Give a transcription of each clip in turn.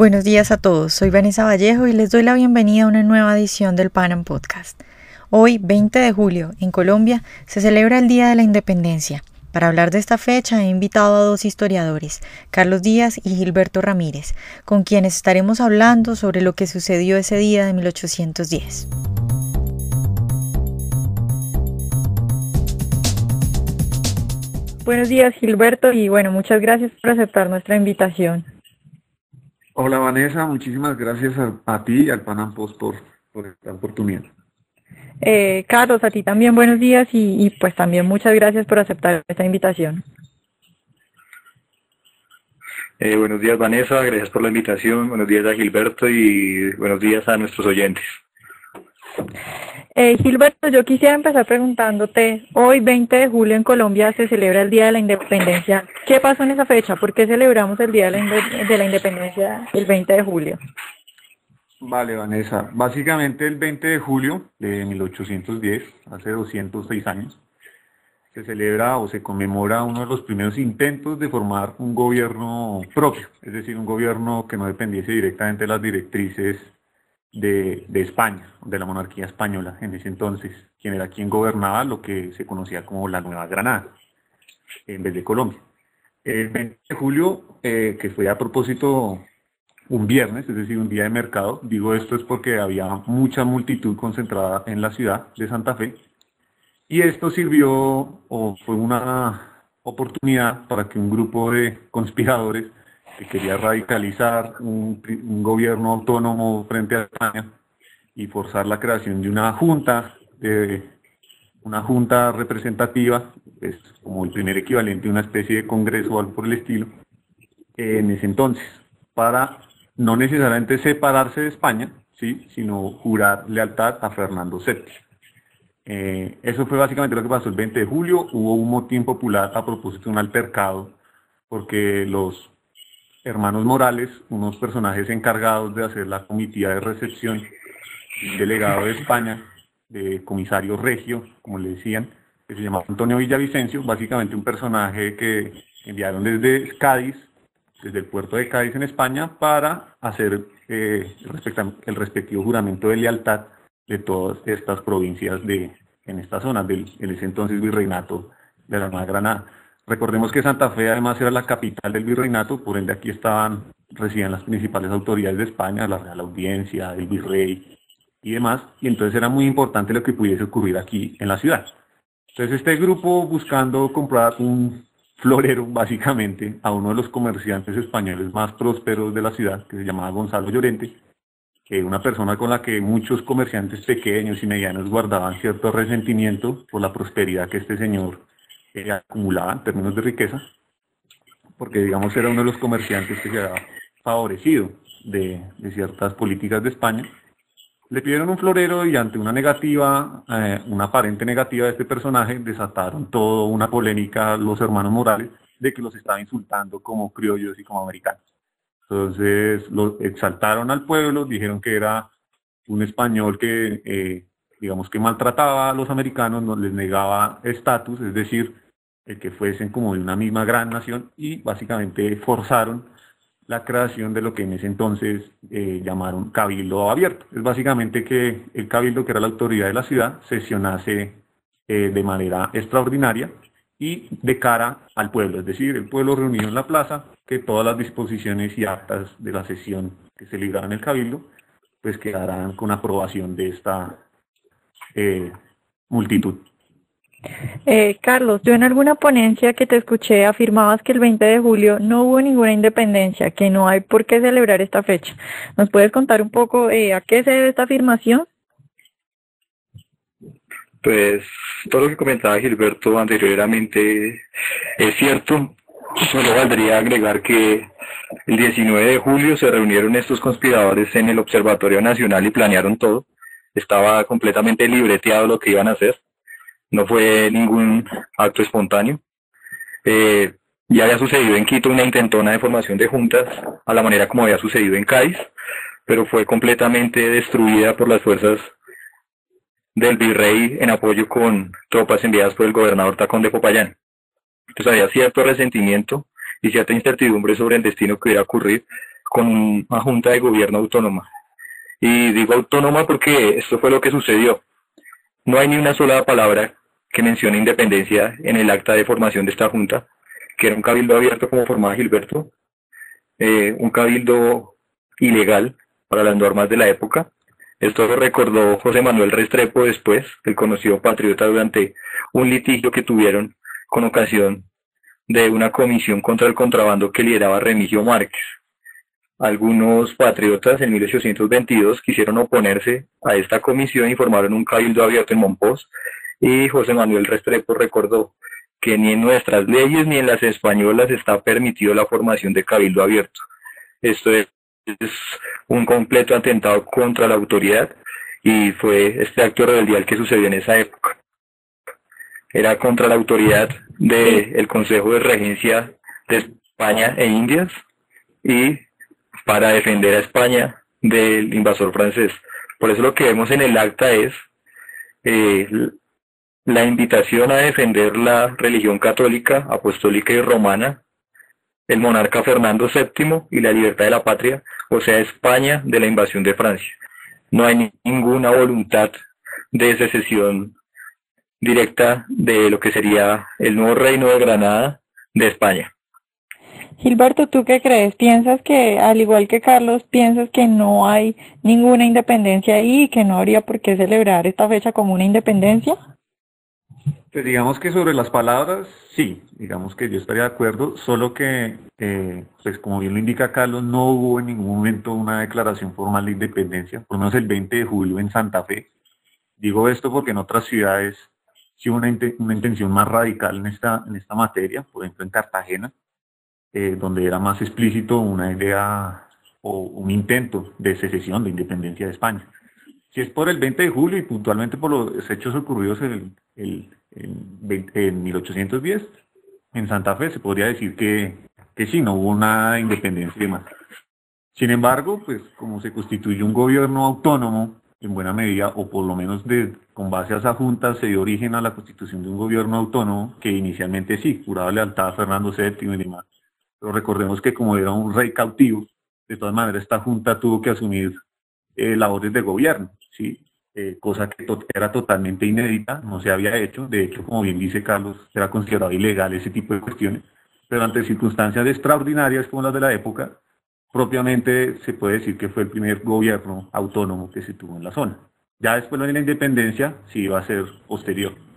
Buenos días a todos, soy Vanessa Vallejo y les doy la bienvenida a una nueva edición del Panam Podcast. Hoy, 20 de julio, en Colombia, se celebra el Día de la Independencia. Para hablar de esta fecha he invitado a dos historiadores, Carlos Díaz y Gilberto Ramírez, con quienes estaremos hablando sobre lo que sucedió ese día de 1810. Buenos días Gilberto y bueno, muchas gracias por aceptar nuestra invitación. Hola Vanessa, muchísimas gracias a, ti y al Panam Post por, esta oportunidad. Eh, Carlos, a ti también buenos días y, pues también muchas gracias por aceptar esta invitación. Eh, buenos días Vanessa, gracias por la invitación, buenos días a Gilberto y buenos días a nuestros oyentes. Eh, Gilberto, yo quisiera empezar preguntándote, hoy 20 de julio en Colombia se celebra el Día de la Independencia. ¿Qué pasó en esa fecha? ¿Por qué celebramos el Día de la, Independencia el 20 de julio? Vale, Vanessa. Básicamente el 20 de julio de 1810, hace 206 años, se celebra o se conmemora uno de los primeros intentos de formar un gobierno propio, es decir, un gobierno que no dependiese directamente de las directrices de, España, de la monarquía española en ese entonces, quien era quien gobernaba lo que se conocía como la Nueva Granada, en vez de Colombia. El 20 de julio, eh, que fue a propósito un viernes, es decir, un día de mercado, digo esto es porque había mucha multitud concentrada en la ciudad de Santa Fe, y esto sirvió o fue una oportunidad para que un grupo de conspiradores que quería radicalizar un, gobierno autónomo frente a España y forzar la creación de una junta, de una junta representativa, es como el primer equivalente a una especie de congreso o algo por el estilo, en ese entonces, para no necesariamente separarse de España, ¿sí? sino jurar lealtad a Fernando VII. Eh, eso fue básicamente lo que pasó el 20 de julio. Hubo un motín popular a propósito de un altercado, porque los hermanos Morales, unos personajes encargados de hacer la comitiva de recepción, delegado de España, de comisario regio, como le decían, que se llamaba Antonio Villavicencio, básicamente un personaje que enviaron desde Cádiz, desde el puerto de Cádiz en España, para hacer eh, el respectivo juramento de lealtad de todas estas provincias de, en esta zona del en ese entonces virreinato de la Nueva Granada. Recordemos que Santa Fe además era la capital del virreinato, por ende aquí estaban, residían las principales autoridades de España, la Real Audiencia, el virrey y demás, y entonces era muy importante lo que pudiese ocurrir aquí en la ciudad. Entonces este grupo buscando comprar un florero básicamente a uno de los comerciantes españoles más prósperos de la ciudad, que se llamaba Gonzalo Llorente, que una persona con la que muchos comerciantes pequeños y medianos guardaban cierto resentimiento por la prosperidad que este señor eh, acumulaba en términos de riqueza, porque digamos era uno de los comerciantes que se había favorecido de, ciertas políticas de España. Le pidieron un florero y ante una negativa, eh, una aparente negativa de este personaje, desataron toda una polémica los hermanos Morales de que los estaba insultando como criollos y como americanos. Entonces lo exaltaron al pueblo, dijeron que era un español que eh, digamos que maltrataba a los americanos, no les negaba estatus, es decir, el que fuesen como de una misma gran nación y básicamente forzaron la creación de lo que en ese entonces eh, llamaron cabildo abierto. Es básicamente que el cabildo, que era la autoridad de la ciudad, sesionase eh, de manera extraordinaria y de cara al pueblo, es decir, el pueblo reunido en la plaza, que todas las disposiciones y actas de la sesión que se libraran en el cabildo, pues quedarán con aprobación de esta eh, multitud. Eh, Carlos, yo en alguna ponencia que te escuché afirmabas que el 20 de julio no hubo ninguna independencia, que no hay por qué celebrar esta fecha. ¿Nos puedes contar un poco eh, a qué se debe esta afirmación? Pues todo lo que comentaba Gilberto anteriormente es cierto. Solo valdría agregar que el 19 de julio se reunieron estos conspiradores en el Observatorio Nacional y planearon todo estaba completamente libreteado lo que iban a hacer, no fue ningún acto espontáneo. Eh, ya había sucedido en Quito una intentona de formación de juntas a la manera como había sucedido en Cádiz, pero fue completamente destruida por las fuerzas del virrey en apoyo con tropas enviadas por el gobernador Tacón de Popayán. Entonces había cierto resentimiento y cierta incertidumbre sobre el destino que iba a ocurrir con una junta de gobierno autónoma. Y digo autónoma porque esto fue lo que sucedió. No hay ni una sola palabra que mencione independencia en el acta de formación de esta junta, que era un cabildo abierto como formaba Gilberto, eh, un cabildo ilegal para las normas de la época. Esto lo recordó José Manuel Restrepo después, el conocido patriota, durante un litigio que tuvieron con ocasión de una comisión contra el contrabando que lideraba Remigio Márquez. Algunos patriotas en 1822 quisieron oponerse a esta comisión y formaron un cabildo abierto en Monpós y José Manuel Restrepo recordó que ni en nuestras leyes ni en las españolas está permitido la formación de cabildo abierto. Esto es, un completo atentado contra la autoridad y fue este acto rebeldial que sucedió en esa época. Era contra la autoridad del Consejo de Regencia de España e Indias y para defender a España del invasor francés. Por eso lo que vemos en el acta es eh, la invitación a defender la religión católica, apostólica y romana, el monarca Fernando VII y la libertad de la patria, o sea, España de la invasión de Francia. No hay ninguna voluntad de secesión directa de lo que sería el nuevo reino de Granada de España. Gilberto, ¿tú qué crees? ¿Piensas que, al igual que Carlos, piensas que no hay ninguna independencia ahí y que no habría por qué celebrar esta fecha como una independencia? Pues digamos que sobre las palabras, sí, digamos que yo estaría de acuerdo, solo que, eh, pues como bien lo indica Carlos, no hubo en ningún momento una declaración formal de independencia, por lo menos el 20 de julio en Santa Fe. Digo esto porque en otras ciudades sí hubo una, intención más radical en esta, en esta materia, por ejemplo en Cartagena, eh, donde era más explícito una idea o un intento de secesión, de independencia de España. Si es por el 20 de julio y puntualmente por los hechos ocurridos el, el en, 1810, en Santa Fe, se podría decir que, que sí, no hubo una independencia y demás. Sin embargo, pues como se constituyó un gobierno autónomo, en buena medida, o por lo menos de, con base a esa junta, se dio origen a la constitución de un gobierno autónomo que inicialmente sí, juraba lealtad a Fernando VII y demás. Pero recordemos que como era un rey cautivo, de todas maneras esta junta tuvo que asumir eh, labores de gobierno, ¿sí? Eh, cosa que era totalmente inédita, no se había hecho, de hecho, como bien dice Carlos, era considerado ilegal ese tipo de cuestiones, pero ante circunstancias extraordinarias como las de la época, propiamente se puede decir que fue el primer gobierno autónomo que se tuvo en la zona. Ya después de la independencia sí iba a ser posterior.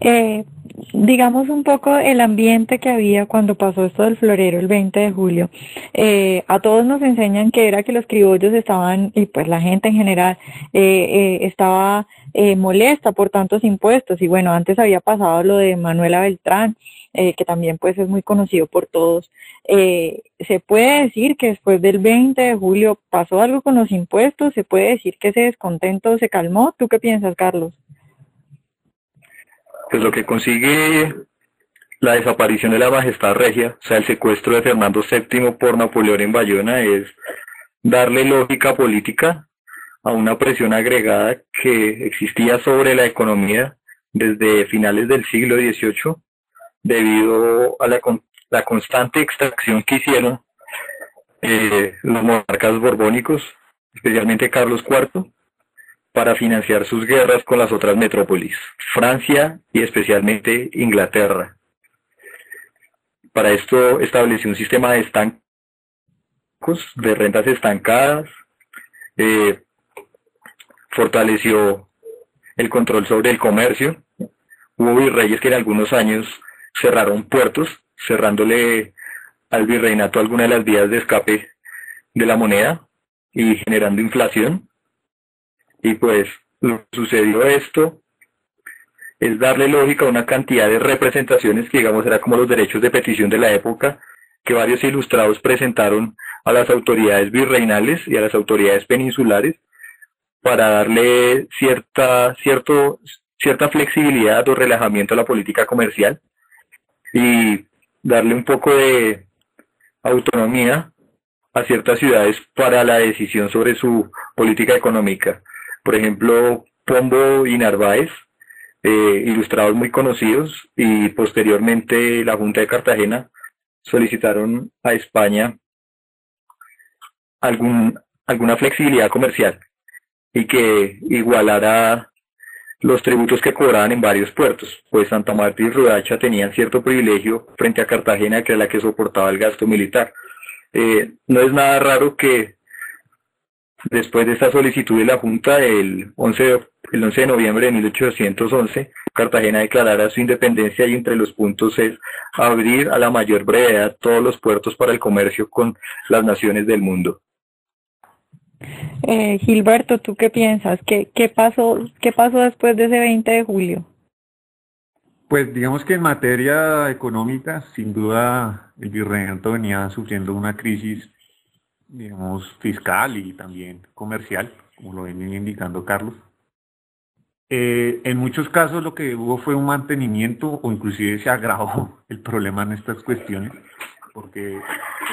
Eh, digamos un poco el ambiente que había cuando pasó esto del florero el 20 de julio. Eh, a todos nos enseñan que era que los criollos estaban, y pues la gente en general, eh, eh, estaba molesta por tantos impuestos. Y bueno, antes había pasado lo de Manuela Beltrán, que también pues es muy conocido por todos. se puede decir que después del 20 de julio pasó algo con los impuestos, se puede decir que ese descontento se calmó. ¿Tú qué piensas, Carlos? Pues lo que consigue la desaparición de la majestad regia, o sea, el secuestro de Fernando VII por Napoleón en Bayona, es darle lógica política a una presión agregada que existía sobre la economía desde finales del siglo XVIII, debido a la, la constante extracción que hicieron eh, los monarcas borbónicos, especialmente Carlos IV, para financiar sus guerras con las otras metrópolis, Francia y especialmente Inglaterra. Para esto estableció un sistema de estancos, de rentas estancadas, eh, fortaleció el control sobre el comercio. Hubo virreyes que en algunos años cerraron puertos, cerrándole al virreinato algunas de las vías de escape de la moneda y generando inflación. Y pues sucedió esto, es darle lógica a una cantidad de representaciones que digamos era como los derechos de petición de la época, que varios ilustrados presentaron a las autoridades virreinales y a las autoridades peninsulares para darle cierta, cierto, cierta flexibilidad o relajamiento a la política comercial y darle un poco de autonomía a ciertas ciudades para la decisión sobre su política económica. Por ejemplo, Pombo y Narváez, eh, ilustrados muy conocidos, y posteriormente la Junta de Cartagena solicitaron a España algún, alguna flexibilidad comercial y que igualara los tributos que cobraban en varios puertos, pues Santa Marta y Rudacha tenían cierto privilegio frente a Cartagena, que era la que soportaba el gasto militar. Eh, no es nada raro que después de esta solicitud de la Junta, el 11 de, el 11 de noviembre de 1811, Cartagena declarara su independencia y entre los puntos es abrir a la mayor brevedad todos los puertos para el comercio con las naciones del mundo. Eh, Gilberto, ¿tú qué piensas? ¿Qué, qué, pasó, ¿Qué pasó después de ese 20 de julio? Pues digamos que en materia económica, sin duda, el virreinato venía sufriendo una crisis, digamos, fiscal y también comercial, como lo venía indicando Carlos. Eh, en muchos casos lo que hubo fue un mantenimiento o inclusive se agravó el problema en estas cuestiones, porque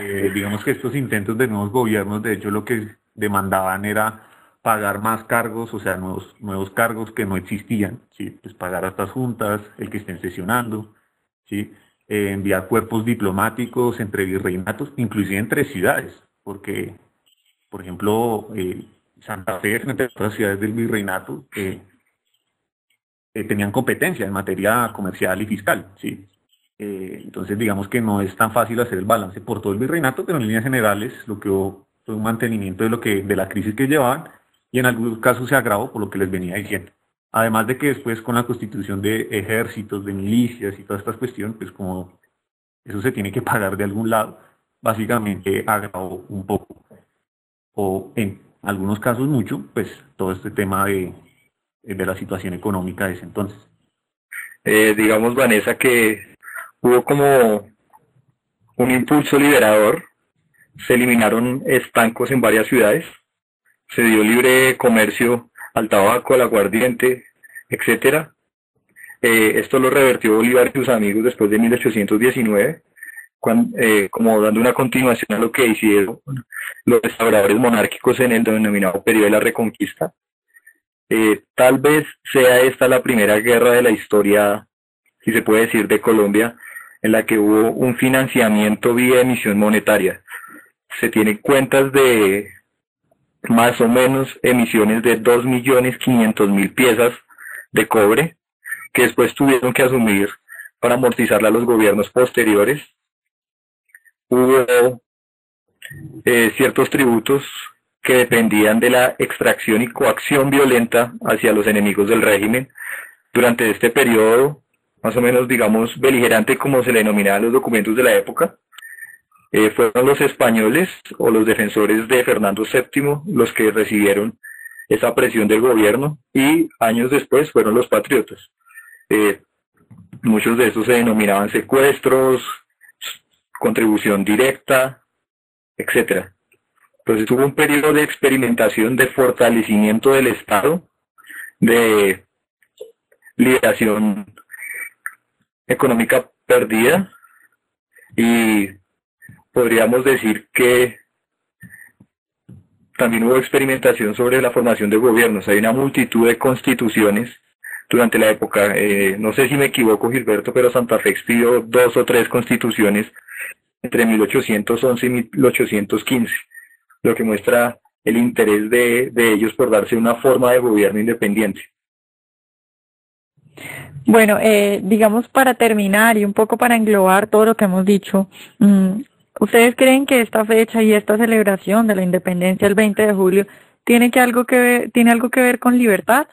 eh, digamos que estos intentos de nuevos gobiernos, de hecho lo que demandaban era pagar más cargos, o sea, nuevos, nuevos cargos que no existían, ¿sí? pues pagar a estas juntas, el que estén sesionando, ¿sí? Eh, enviar cuerpos diplomáticos entre virreinatos, inclusive entre ciudades, porque, por ejemplo, eh, Santa Fe, frente a otras ciudades del virreinato, eh, tenían competencia en materia comercial y fiscal, ¿sí? entonces, digamos que no es tan fácil hacer el balance por todo el virreinato, pero en líneas generales lo que fue un mantenimiento de lo que de la crisis que llevaban y en algunos casos se agravó por lo que les venía diciendo. Además de que después con la constitución de ejércitos, de milicias y todas estas cuestiones, pues como eso se tiene que pagar de algún lado, básicamente agravó un poco, o en algunos casos mucho, pues todo este tema de, de la situación económica de ese entonces. Eh, digamos, Vanessa, que hubo como un impulso liberador se eliminaron estancos en varias ciudades, se dio libre comercio al tabaco, al aguardiente, etcétera. Eh, esto lo revertió Bolívar y sus amigos después de 1819, eh, como dando una continuación a lo que hicieron los restauradores monárquicos en el denominado periodo de la Reconquista. Eh, tal vez sea esta la primera guerra de la historia, si se puede decir, de Colombia, en la que hubo un financiamiento vía emisión monetaria se tienen cuentas de más o menos emisiones de 2.500.000 piezas de cobre que después tuvieron que asumir para amortizarla a los gobiernos posteriores. Hubo eh, ciertos tributos que dependían de la extracción y coacción violenta hacia los enemigos del régimen. Durante este periodo, más o menos, digamos, beligerante como se le denominaba los documentos de la época, eh, fueron los españoles o los defensores de Fernando VII los que recibieron esa presión del gobierno y años después fueron los patriotas. Eh, muchos de estos se denominaban secuestros, contribución directa, etcétera. Entonces tuvo un periodo de experimentación de fortalecimiento del Estado, de liberación económica perdida y podríamos decir que también hubo experimentación sobre la formación de gobiernos. Hay una multitud de constituciones durante la época. Eh, no sé si me equivoco, Gilberto, pero Santa Fe expidió dos o tres constituciones entre 1811 y 1815, lo que muestra el interés de, de ellos por darse una forma de gobierno independiente. Bueno, eh, digamos para terminar y un poco para englobar todo lo que hemos dicho, mm, ¿Ustedes creen que esta fecha y esta celebración de la independencia el 20 de julio tiene, que algo, que ver, tiene algo que ver con libertad?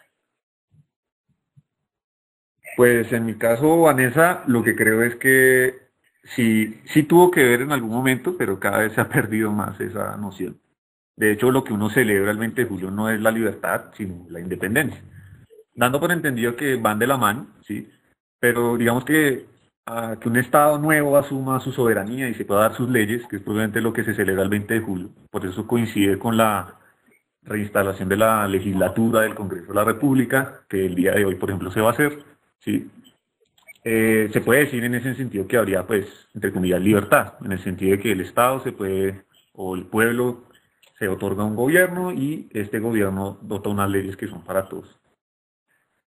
Pues en mi caso, Vanessa, lo que creo es que sí, sí tuvo que ver en algún momento, pero cada vez se ha perdido más esa noción. De hecho, lo que uno celebra el 20 de julio no es la libertad, sino la independencia. Dando por entendido que van de la mano, ¿sí? Pero digamos que a que un Estado nuevo asuma su soberanía y se pueda dar sus leyes, que es probablemente lo que se celebra el 20 de julio. Por eso coincide con la reinstalación de la legislatura del Congreso de la República, que el día de hoy, por ejemplo, se va a hacer. ¿sí? Eh, se puede decir en ese sentido que habría, pues, entre comillas, libertad, en el sentido de que el Estado se puede, o el pueblo se otorga un gobierno y este gobierno dota unas leyes que son para todos.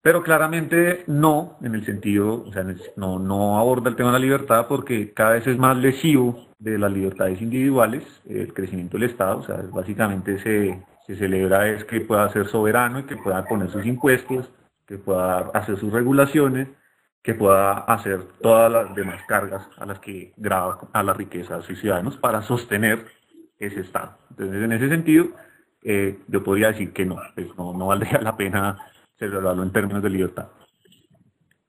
pero claramente no, en el sentido, o sea, no, no aborda el tema de la libertad porque cada vez es más lesivo de las libertades individuales, el crecimiento del Estado, o sea, básicamente se, se celebra es que pueda ser soberano y que pueda poner sus impuestos, que pueda hacer sus regulaciones, que pueda hacer todas las demás cargas a las que graba a la riqueza de sus ciudadanos para sostener ese Estado. Entonces, en ese sentido, eh, yo podría decir que no, pues no, no valdría la pena celebrarlo en términos de libertad.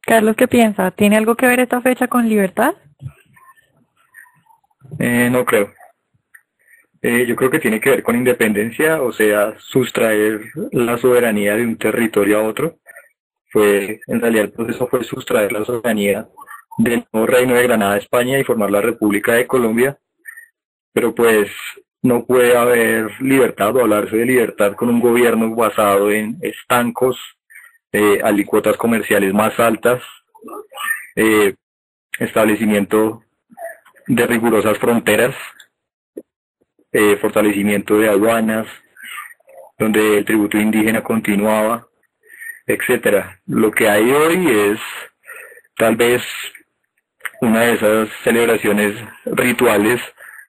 Carlos, ¿qué piensa? ¿Tiene algo que ver esta fecha con libertad? Eh, no creo. Eh, yo creo que tiene que ver con independencia, o sea, sustraer la soberanía de un territorio a otro. Fue, en realidad el proceso fue sustraer la soberanía del nuevo reino de Granada España y formar la República de Colombia. Pero pues no puede haber libertad o hablarse de libertad con un gobierno basado en estancos, eh, alicuotas comerciales más altas, eh, establecimiento de rigurosas fronteras, eh, fortalecimiento de aduanas, donde el tributo indígena continuaba, etcétera. Lo que hay hoy es tal vez una de esas celebraciones rituales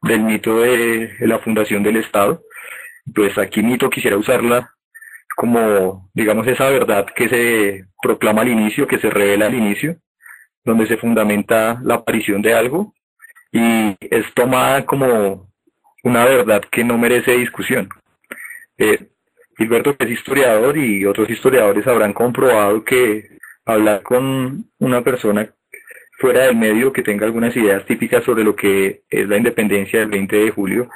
del mito de, la fundación del Estado. Pues aquí mito quisiera usarla como, digamos, esa verdad que se proclama al inicio, que se revela al inicio, donde se fundamenta la aparición de algo y es tomada como una verdad que no merece discusión. Eh, Gilberto, que es historiador, y otros historiadores habrán comprobado que hablar con una persona fuera del medio que tenga algunas ideas típicas sobre lo que es la independencia del 20 de julio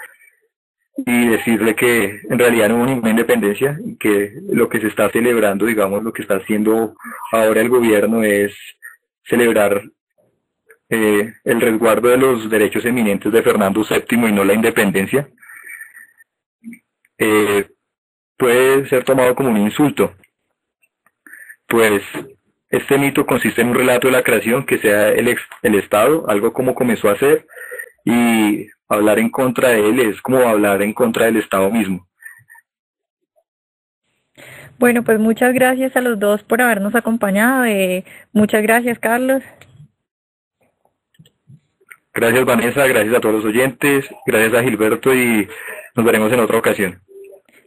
y decirle que en realidad no hubo ninguna independencia y que lo que se está celebrando, digamos, lo que está haciendo ahora el gobierno es celebrar eh, el resguardo de los derechos eminentes de Fernando VII y no la independencia, eh, puede ser tomado como un insulto. Pues este mito consiste en un relato de la creación que sea el, el Estado, algo como comenzó a ser, y hablar en contra de él es como hablar en contra del Estado mismo. Bueno, pues muchas gracias a los dos por habernos acompañado. Eh, muchas gracias, Carlos. Gracias, Vanessa. Gracias a todos los oyentes. Gracias a Gilberto y nos veremos en otra ocasión.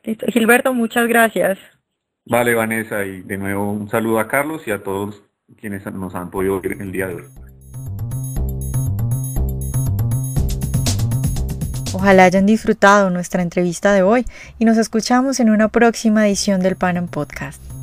Gilberto, muchas gracias. Vale, Vanessa, y de nuevo un saludo a Carlos y a todos quienes nos han podido ver el día de hoy. Ojalá hayan disfrutado nuestra entrevista de hoy y nos escuchamos en una próxima edición del Panam Podcast.